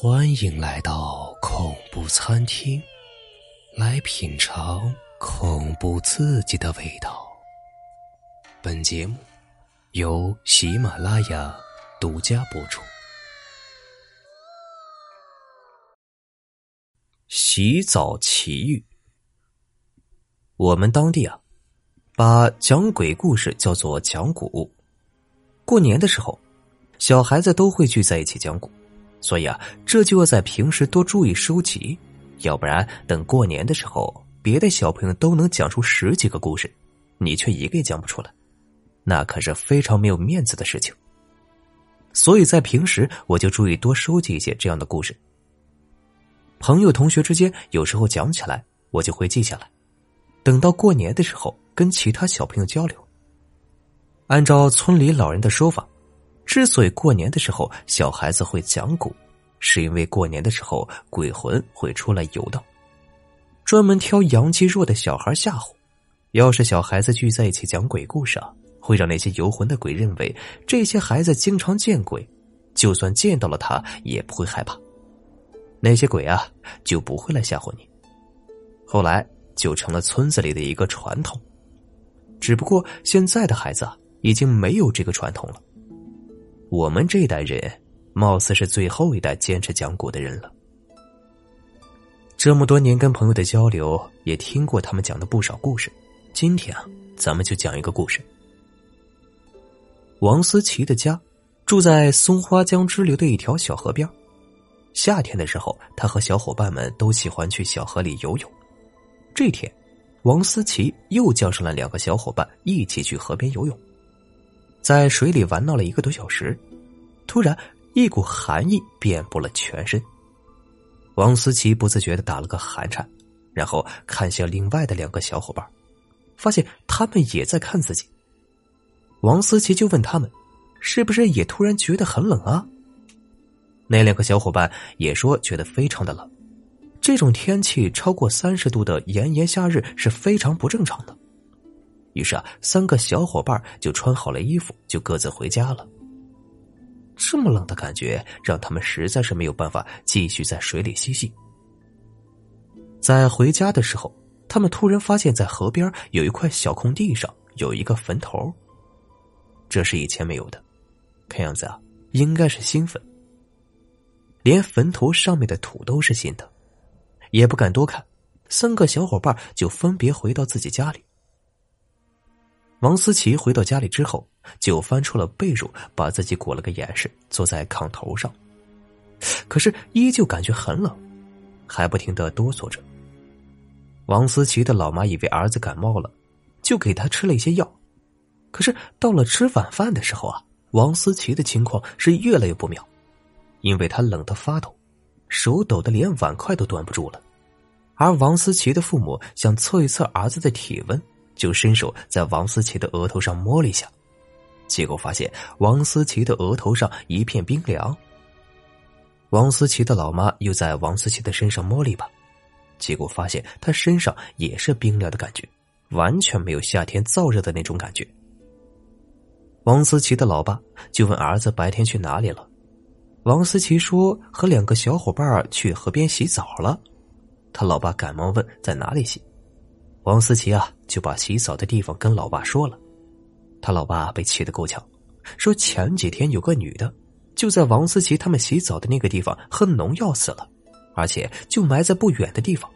欢迎来到恐怖餐厅，来品尝恐怖刺激的味道。本节目由喜马拉雅独家播出。洗澡奇遇，我们当地啊，把讲鬼故事叫做讲古。过年的时候，小孩子都会聚在一起讲古。所以啊，这就要在平时多注意收集，要不然等过年的时候，别的小朋友都能讲出十几个故事，你却一个也讲不出来，那可是非常没有面子的事情。所以在平时我就注意多收集一些这样的故事。朋友、同学之间有时候讲起来，我就会记下来，等到过年的时候跟其他小朋友交流。按照村里老人的说法。之所以过年的时候小孩子会讲古，是因为过年的时候鬼魂会出来游荡，专门挑阳气弱的小孩吓唬。要是小孩子聚在一起讲鬼故事啊，会让那些游魂的鬼认为这些孩子经常见鬼，就算见到了他也不会害怕。那些鬼啊就不会来吓唬你。后来就成了村子里的一个传统，只不过现在的孩子啊已经没有这个传统了。我们这代人，貌似是最后一代坚持讲古的人了。这么多年跟朋友的交流，也听过他们讲的不少故事。今天啊，咱们就讲一个故事。王思琪的家住在松花江支流的一条小河边。夏天的时候，他和小伙伴们都喜欢去小河里游泳。这天，王思琪又叫上了两个小伙伴一起去河边游泳。在水里玩闹了一个多小时，突然一股寒意遍布了全身。王思琪不自觉的打了个寒颤，然后看向另外的两个小伙伴，发现他们也在看自己。王思琪就问他们：“是不是也突然觉得很冷啊？”那两个小伙伴也说觉得非常的冷，这种天气超过三十度的炎炎夏日是非常不正常的。于是啊，三个小伙伴就穿好了衣服，就各自回家了。这么冷的感觉，让他们实在是没有办法继续在水里嬉戏。在回家的时候，他们突然发现，在河边有一块小空地上有一个坟头。这是以前没有的，看样子啊，应该是新坟。连坟头上面的土都是新的，也不敢多看，三个小伙伴就分别回到自己家里。王思琪回到家里之后，就翻出了被褥，把自己裹了个严实，坐在炕头上。可是依旧感觉很冷，还不停的哆嗦着。王思琪的老妈以为儿子感冒了，就给他吃了一些药。可是到了吃晚饭的时候啊，王思琪的情况是越来越不妙，因为他冷得发抖，手抖得连碗筷都端不住了。而王思琪的父母想测一测儿子的体温。就伸手在王思琪的额头上摸了一下，结果发现王思琪的额头上一片冰凉。王思琪的老妈又在王思琪的身上摸了一把，结果发现他身上也是冰凉的感觉，完全没有夏天燥热的那种感觉。王思琪的老爸就问儿子白天去哪里了，王思琪说和两个小伙伴去河边洗澡了，他老爸赶忙问在哪里洗。王思琪啊，就把洗澡的地方跟老爸说了，他老爸被气得够呛，说前几天有个女的就在王思琪他们洗澡的那个地方喝农药死了，而且就埋在不远的地方。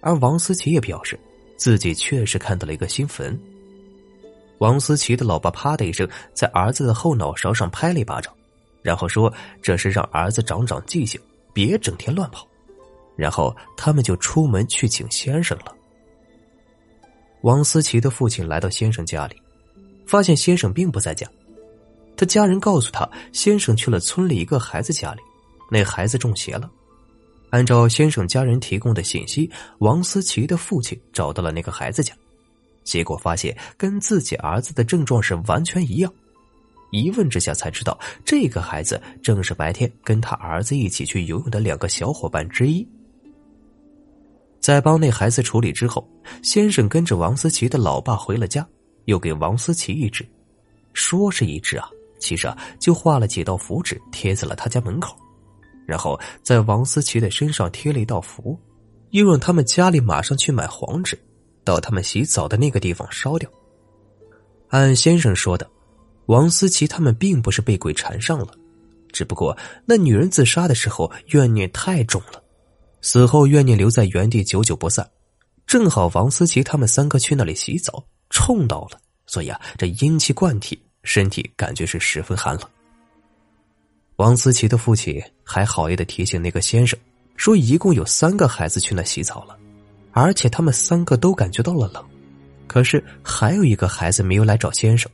而王思琪也表示自己确实看到了一个新坟。王思琪的老爸啪的一声在儿子的后脑勺上拍了一巴掌，然后说这是让儿子长长记性，别整天乱跑。然后他们就出门去请先生了。王思琪的父亲来到先生家里，发现先生并不在家。他家人告诉他，先生去了村里一个孩子家里，那孩子中邪了。按照先生家人提供的信息，王思琪的父亲找到了那个孩子家，结果发现跟自己儿子的症状是完全一样。一问之下才知道，这个孩子正是白天跟他儿子一起去游泳的两个小伙伴之一。在帮那孩子处理之后，先生跟着王思琪的老爸回了家，又给王思琪一纸，说是一纸啊，其实啊就画了几道符纸贴在了他家门口，然后在王思琪的身上贴了一道符，又让他们家里马上去买黄纸，到他们洗澡的那个地方烧掉。按先生说的，王思琪他们并不是被鬼缠上了，只不过那女人自杀的时候怨念太重了，死后怨念留在原地久久不散。正好王思琪他们三个去那里洗澡，冲到了，所以啊，这阴气灌体，身体感觉是十分寒冷。王思琪的父亲还好意的提醒那个先生，说一共有三个孩子去那洗澡了，而且他们三个都感觉到了冷，可是还有一个孩子没有来找先生，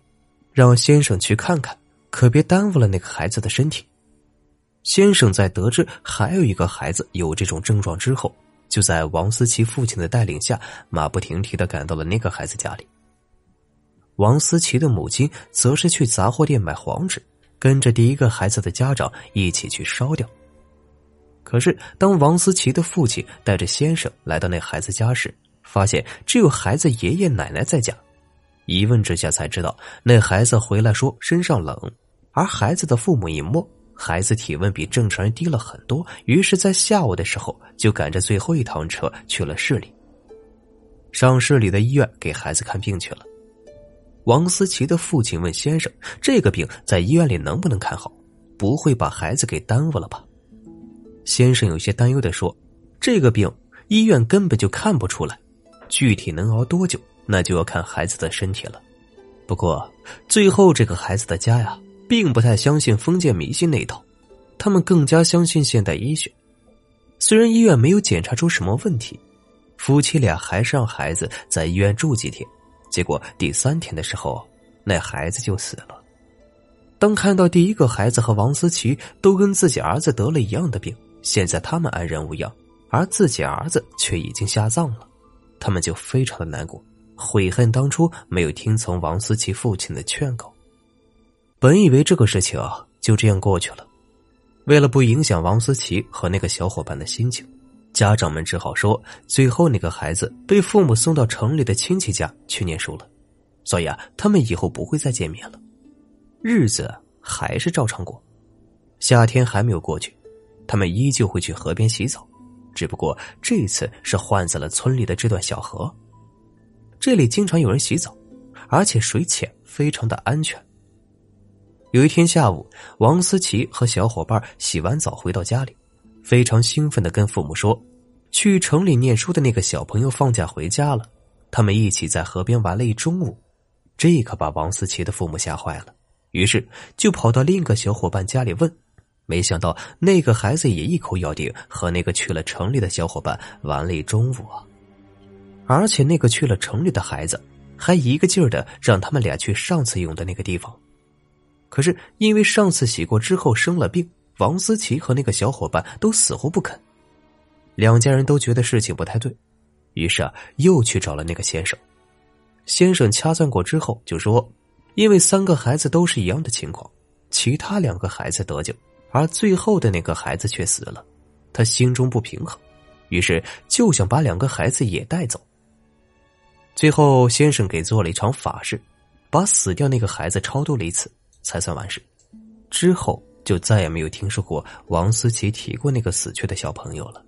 让先生去看看，可别耽误了那个孩子的身体。先生在得知还有一个孩子有这种症状之后，就在王思琪父亲的带领下，马不停蹄的赶到了那个孩子家里。王思琪的母亲则是去杂货店买黄纸。跟着第一个孩子的家长一起去烧掉。可是，当王思琪的父亲带着先生来到那孩子家时，发现只有孩子爷爷奶奶在家。一问之下才知道，那孩子回来说身上冷，而孩子的父母一摸，孩子体温比正常人低了很多。于是，在下午的时候就赶着最后一趟车去了市里，上市里的医院给孩子看病去了。王思琪的父亲问先生：“这个病在医院里能不能看好？不会把孩子给耽误了吧？”先生有些担忧的说：“这个病医院根本就看不出来，具体能熬多久，那就要看孩子的身体了。不过最后这个孩子的家呀，并不太相信封建迷信那一套，他们更加相信现代医学。虽然医院没有检查出什么问题，夫妻俩还是让孩子在医院住几天。”结果第三天的时候，那孩子就死了。当看到第一个孩子和王思琪都跟自己儿子得了一样的病，现在他们安然无恙，而自己儿子却已经下葬了，他们就非常的难过，悔恨当初没有听从王思琪父亲的劝告。本以为这个事情啊就这样过去了，为了不影响王思琪和那个小伙伴的心情。家长们只好说，最后那个孩子被父母送到城里的亲戚家去念书了，所以啊，他们以后不会再见面了，日子还是照常过。夏天还没有过去，他们依旧会去河边洗澡，只不过这次是换在了村里的这段小河。这里经常有人洗澡，而且水浅，非常的安全。有一天下午，王思琪和小伙伴洗完澡回到家里。非常兴奋的跟父母说：“去城里念书的那个小朋友放假回家了，他们一起在河边玩了一中午。”这可把王思琪的父母吓坏了，于是就跑到另一个小伙伴家里问。没想到那个孩子也一口咬定和那个去了城里的小伙伴玩了一中午啊！而且那个去了城里的孩子还一个劲儿的让他们俩去上次用的那个地方，可是因为上次洗过之后生了病。王思琪和那个小伙伴都死活不肯，两家人都觉得事情不太对，于是啊，又去找了那个先生。先生掐算过之后就说：“因为三个孩子都是一样的情况，其他两个孩子得救，而最后的那个孩子却死了，他心中不平衡，于是就想把两个孩子也带走。最后，先生给做了一场法事，把死掉那个孩子超度了一次，才算完事。之后。”就再也没有听说过王思琪提过那个死去的小朋友了。